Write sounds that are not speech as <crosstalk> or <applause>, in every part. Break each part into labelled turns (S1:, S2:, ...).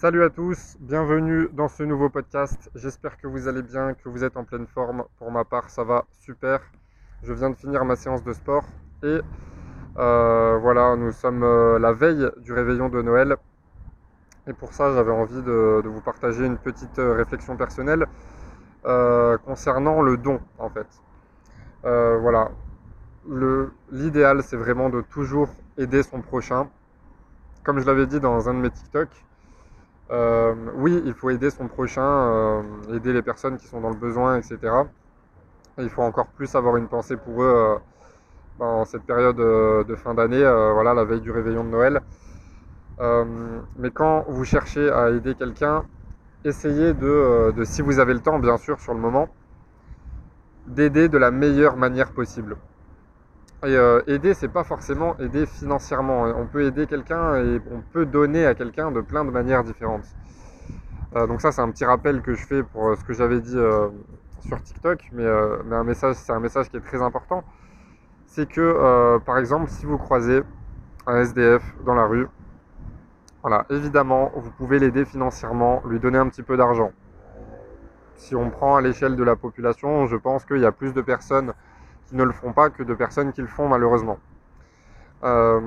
S1: Salut à tous, bienvenue dans ce nouveau podcast. J'espère que vous allez bien, que vous êtes en pleine forme. Pour ma part, ça va super. Je viens de finir ma séance de sport et euh, voilà, nous sommes euh, la veille du réveillon de Noël. Et pour ça, j'avais envie de, vous partager une petite euh, réflexion personnelle concernant le don en fait. voilà, l'idéal c'est vraiment de toujours aider son prochain. Comme je l'avais dit dans un de mes TikTok, euh, oui, il faut aider son prochain, euh, aider les personnes qui sont dans le besoin, etc. il faut encore plus avoir une pensée pour eux euh, en cette période de fin d'année, voilà, la veille du réveillon de Noël. mais quand vous cherchez à aider quelqu'un, essayez de, si vous avez le temps, bien sûr, sur le moment, d'aider de la meilleure manière possible. Et euh, aider, c'est pas forcément aider financièrement. On peut aider quelqu'un et on peut donner à quelqu'un de plein de manières différentes. Euh, donc ça, c'est un petit rappel que je fais pour euh, ce que j'avais dit sur TikTok, mais, mais un message, c'est un message qui est très important. C'est que, par exemple, si vous croisez un SDF dans la rue, voilà, évidemment, vous pouvez l'aider financièrement, lui donner un petit peu d'argent. Si on prend à l'échelle de la population, je pense qu'il y a plus de personnes ne le font pas que de personnes qui le font malheureusement. Euh,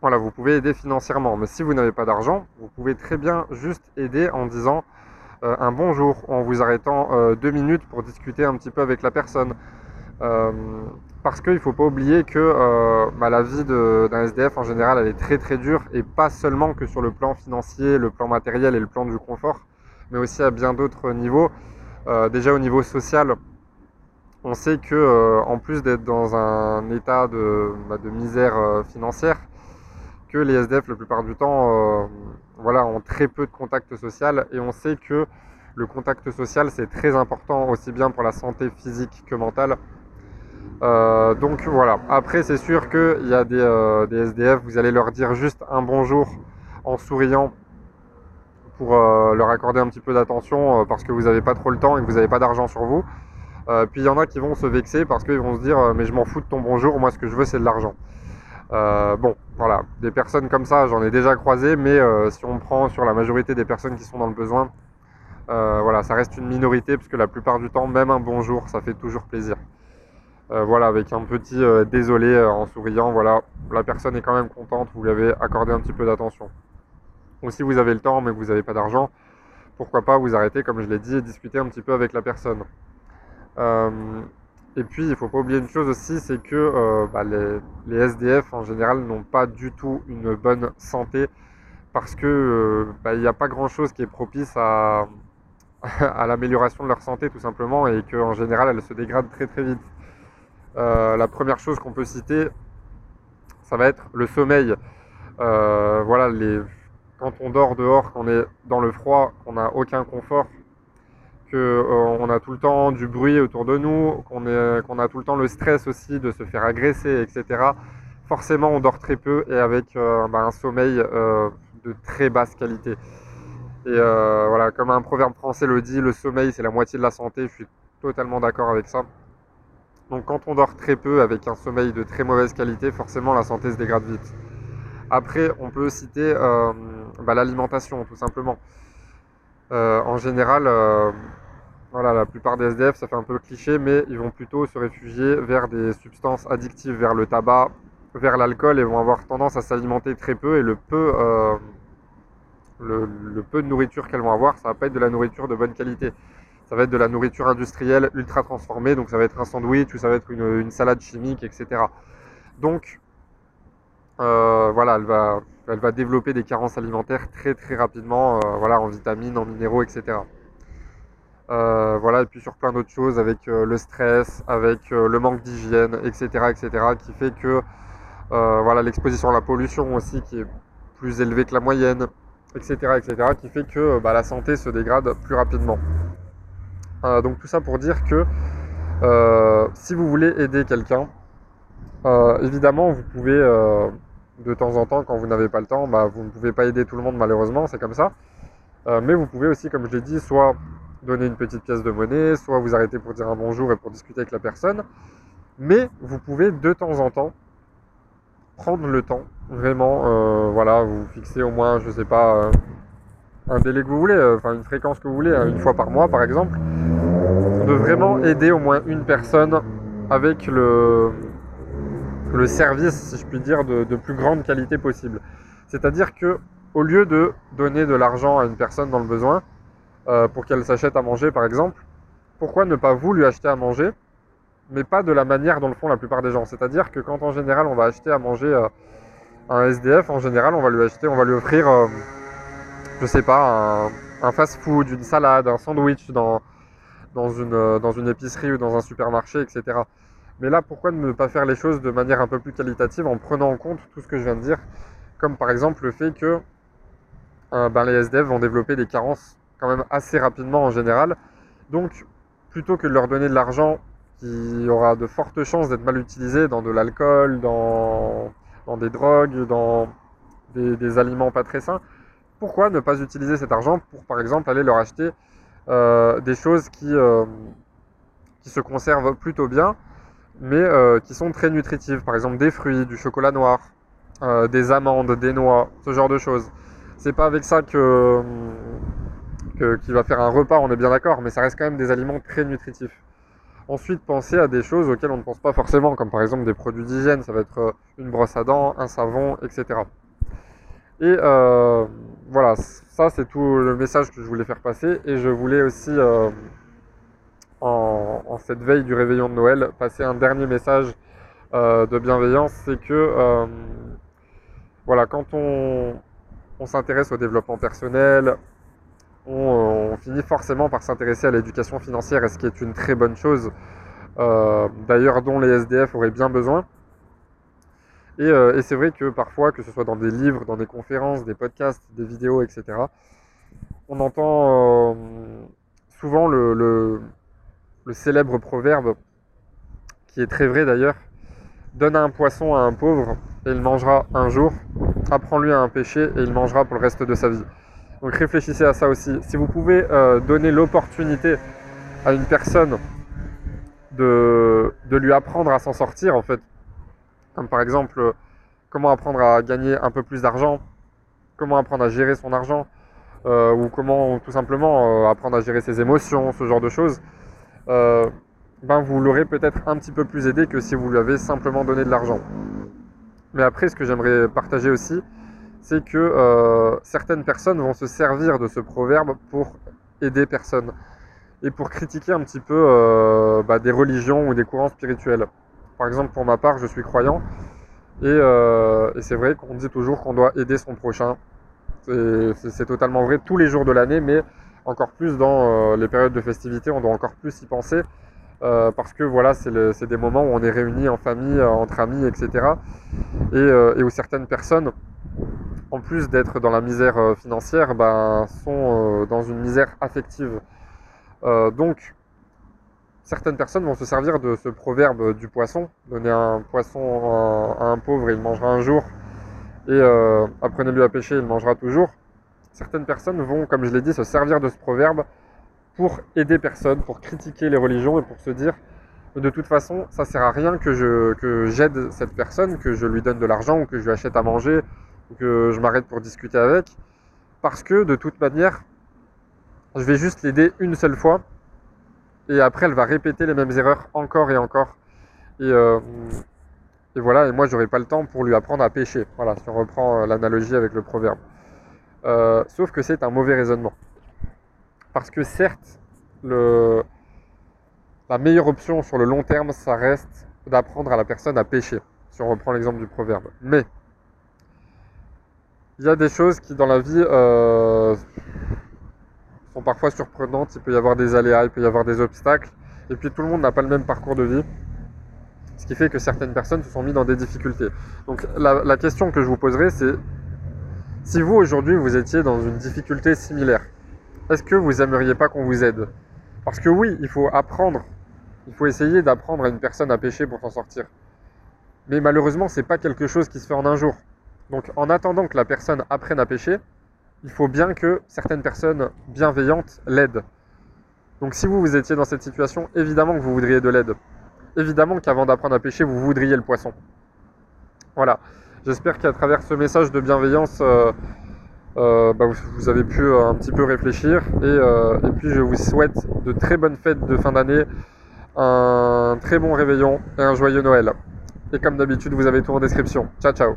S1: voilà, vous pouvez aider financièrement, mais si vous n'avez pas d'argent, vous pouvez très bien juste aider en disant euh, un bonjour, en vous arrêtant euh, deux minutes pour discuter un petit peu avec la personne. parce qu'il ne faut pas oublier que bah, la vie d'un SDF en général, elle est très très dure, et pas seulement que sur le plan financier, le plan matériel et le plan du confort, mais aussi à bien d'autres niveaux. déjà au niveau social, on sait que euh, en plus d'être dans un état de, bah, misère euh, financière, que les SDF la plupart du temps euh, voilà, ont très peu de contact social et on sait que le contact social c'est très important aussi bien pour la santé physique que mentale. donc voilà, après c'est sûr qu'il y a des, des, SDF, vous allez leur dire juste un bonjour en souriant pour leur accorder un petit peu d'attention parce que vous n'avez pas trop le temps et que vous n'avez pas d'argent sur vous. Euh, puis il y en a qui vont se vexer parce qu'ils vont se dire euh, mais je m'en fous de ton bonjour, moi ce que je veux c'est de l'argent. Euh, bon, voilà, des personnes comme ça, j'en ai déjà croisé, mais si on prend sur la majorité des personnes qui sont dans le besoin, voilà, ça reste une minorité parce que la plupart du temps, même un bonjour, ça fait toujours plaisir. voilà, avec un petit désolé en souriant, voilà, la personne est quand même contente, vous lui avez accordé un petit peu d'attention. Ou si vous avez le temps mais que vous n'avez pas d'argent, pourquoi pas vous arrêter, comme je l'ai dit, et discuter un petit peu avec la personne. Euh, et puis, il ne faut pas oublier une chose aussi, c'est que euh, bah, les, SDF en général n'ont pas du tout une bonne santé parce que euh, bah, il n'y a pas grand chose qui est propice à, <laughs> à l'amélioration de leur santé tout simplement et qu'en général elle se dégrade très très vite. la première chose qu'on peut citer, ça va être le sommeil. voilà, les, quand on dort dehors, qu'on est dans le froid, qu'on n'a aucun confort, qu'on euh, a tout le temps du bruit autour de nous, qu'on a tout le temps le stress aussi de se faire agresser, etc. Forcément, on dort très peu et avec euh, bah, un sommeil euh, de très basse qualité. Et voilà, comme un proverbe français le dit, le sommeil c'est la moitié de la santé. Je suis totalement d'accord avec ça. Donc quand on dort très peu avec un sommeil de très mauvaise qualité, forcément la santé se dégrade vite. Après, on peut citer bah, l'alimentation, tout simplement. en général, voilà, la plupart des SDF, ça fait un peu cliché, mais ils vont plutôt se réfugier vers des substances addictives, vers le tabac, vers l'alcool, et vont avoir tendance à s'alimenter très peu. Et le peu, euh, le, peu de nourriture qu'elles vont avoir, ça va pas être de la nourriture de bonne qualité. Ça va être de la nourriture industrielle ultra transformée, donc ça va être un sandwich ou ça va être une, salade chimique, etc. Donc, euh, voilà, elle va, elle va développer des carences alimentaires très très rapidement, euh, voilà, en vitamines, en minéraux, etc. Euh, voilà, et puis sur plein d'autres choses avec euh, le stress, avec euh, le manque d'hygiène, etc., etc., qui fait que voilà l'exposition à la pollution aussi qui est plus élevée que la moyenne, etc., etc., qui fait que bah, la santé se dégrade plus rapidement. donc tout ça pour dire que si vous voulez aider quelqu'un, évidemment vous pouvez de temps en temps, quand vous n'avez pas le temps, bah, vous ne pouvez pas aider tout le monde malheureusement, c'est comme ça. mais vous pouvez aussi, comme je l'ai dit, soit donner une petite pièce de monnaie, soit vous arrêtez pour dire un bonjour et pour discuter avec la personne. Mais vous pouvez de temps en temps prendre le temps, vraiment, euh, voilà, vous fixez au moins, je sais pas, un délai que vous voulez, euh, enfin une fréquence que vous voulez, une fois par mois par exemple, de vraiment aider au moins une personne avec le, le service, si je puis dire, de, plus grande qualité possible. C'est-à-dire que au lieu de donner de l'argent à une personne dans le besoin, euh, pour qu'elle s'achète à manger par exemple, pourquoi ne pas vous lui acheter à manger, mais pas de la manière dont le font la plupart des gens? C'est-à-dire que quand en général on va acheter à manger euh, un SDF, en général on va lui acheter, on va lui offrir, euh, je sais pas, un, fast-food, une salade, un sandwich dans, dans, une, épicerie ou dans un supermarché, etc. Mais là, pourquoi ne pas faire les choses de manière un peu plus qualitative en prenant en compte tout ce que je viens de dire? Comme par exemple le fait que euh, ben, les SDF vont développer des carences quand même assez rapidement en général. Donc, plutôt que de leur donner de l'argent qui aura de fortes chances d'être mal utilisé dans de l'alcool, dans, dans, des drogues, dans des, aliments pas très sains, pourquoi ne pas utiliser cet argent pour, par exemple, aller leur acheter euh, des choses qui, euh, qui se conservent plutôt bien mais euh, qui sont très nutritives. Par exemple, des fruits, du chocolat noir, des amandes, des noix, ce genre de choses. C'est pas avec ça que, qu'il va faire un repas, on est bien d'accord, mais ça reste quand même des aliments très nutritifs. Ensuite, pensez à des choses auxquelles on ne pense pas forcément, comme par exemple des produits d'hygiène, ça va être euh, une brosse à dents, un savon, etc. Et voilà, ça c'est tout le message que je voulais faire passer. Et je voulais aussi en, cette veille du réveillon de Noël, passer un dernier message euh, de bienveillance, c'est que euh, voilà, quand on, s'intéresse au développement personnel, on, finit forcément par s'intéresser à l'éducation financière, et ce qui est une très bonne chose, euh, d'ailleurs dont les SDF auraient bien besoin. Et, c'est vrai que parfois, que ce soit dans des livres, dans des conférences, des podcasts, des vidéos, etc., on entend souvent le, célèbre proverbe, qui est très vrai d'ailleurs, donne un poisson à un pauvre et il mangera un jour, apprends-lui un péché et il mangera pour le reste de sa vie. Donc réfléchissez à ça aussi. Si vous pouvez euh, donner l'opportunité à une personne de, lui apprendre à s'en sortir, en fait, par exemple comment apprendre à gagner un peu plus d'argent, comment apprendre à gérer son argent, euh, ou comment tout simplement euh, apprendre à gérer ses émotions, ce genre de choses, euh, ben vous l'aurez peut-être un petit peu plus aidé que si vous lui avez simplement donné de l'argent. Mais après, ce que j'aimerais partager aussi, c'est que euh, certaines personnes vont se servir de ce proverbe pour aider personne et pour critiquer un petit peu euh, bah, des religions ou des courants spirituels. Par exemple, pour ma part, je suis croyant et, et c'est vrai qu'on dit toujours qu'on doit aider son prochain. C'est totalement vrai tous les jours de l'année, mais encore plus dans euh, les périodes de festivité, on doit encore plus y penser. Euh, parce que voilà, c'est des moments où on est réunis en famille, euh, entre amis, etc. Et, où certaines personnes, en plus d'être dans la misère financière, ben, sont dans une misère affective. donc, certaines personnes vont se servir de ce proverbe du poisson, donner un poisson à un pauvre il mangera un jour, et apprenez-lui à pêcher, il mangera toujours certaines personnes vont, comme je l'ai dit, se servir de ce proverbe pour aider personne, pour critiquer les religions et pour se dire de toute façon, ça sert à rien que que j'aide cette personne, que je lui donne de l'argent ou que je lui achète à manger que je m'arrête pour discuter avec parce que de toute manière, je vais juste l'aider une seule fois et après elle va répéter les mêmes erreurs encore et encore. Et, euh, voilà, et moi j'aurai pas le temps pour lui apprendre à pêcher. Voilà, si on reprend euh, l'analogie avec le proverbe. Euh, sauf que c'est un mauvais raisonnement. Parce que certes, la meilleure option sur le long terme, ça reste d'apprendre à la personne à pêcher, si on reprend l'exemple du proverbe. Mais il y a des choses qui dans la vie euh, sont parfois surprenantes, il peut y avoir des aléas, il peut y avoir des obstacles, et puis tout le monde n'a pas le même parcours de vie, ce qui fait que certaines personnes se sont mis dans des difficultés. Donc la, la question que je vous poserai, c'est si vous aujourd'hui vous étiez dans une difficulté similaire, est-ce que vous aimeriez pas qu'on vous aide? Parce que oui, il faut apprendre, il faut essayer d'apprendre à une personne à pêcher pour s'en sortir. Mais malheureusement, c'est pas quelque chose qui se fait en un jour. Donc en attendant que la personne apprenne à pêcher, il faut bien que certaines personnes bienveillantes l'aident. Donc si vous vous étiez dans cette situation, évidemment que vous voudriez de l'aide. Évidemment qu'avant d'apprendre à pêcher, vous voudriez le poisson. Voilà. J'espère qu'à travers ce message de bienveillance, euh, bah, vous, avez pu un petit peu réfléchir. Et puis je vous souhaite de très bonnes fêtes de fin d'année, un très bon réveillon et un joyeux Noël. Et comme d'habitude, vous avez tout en description. Ciao ciao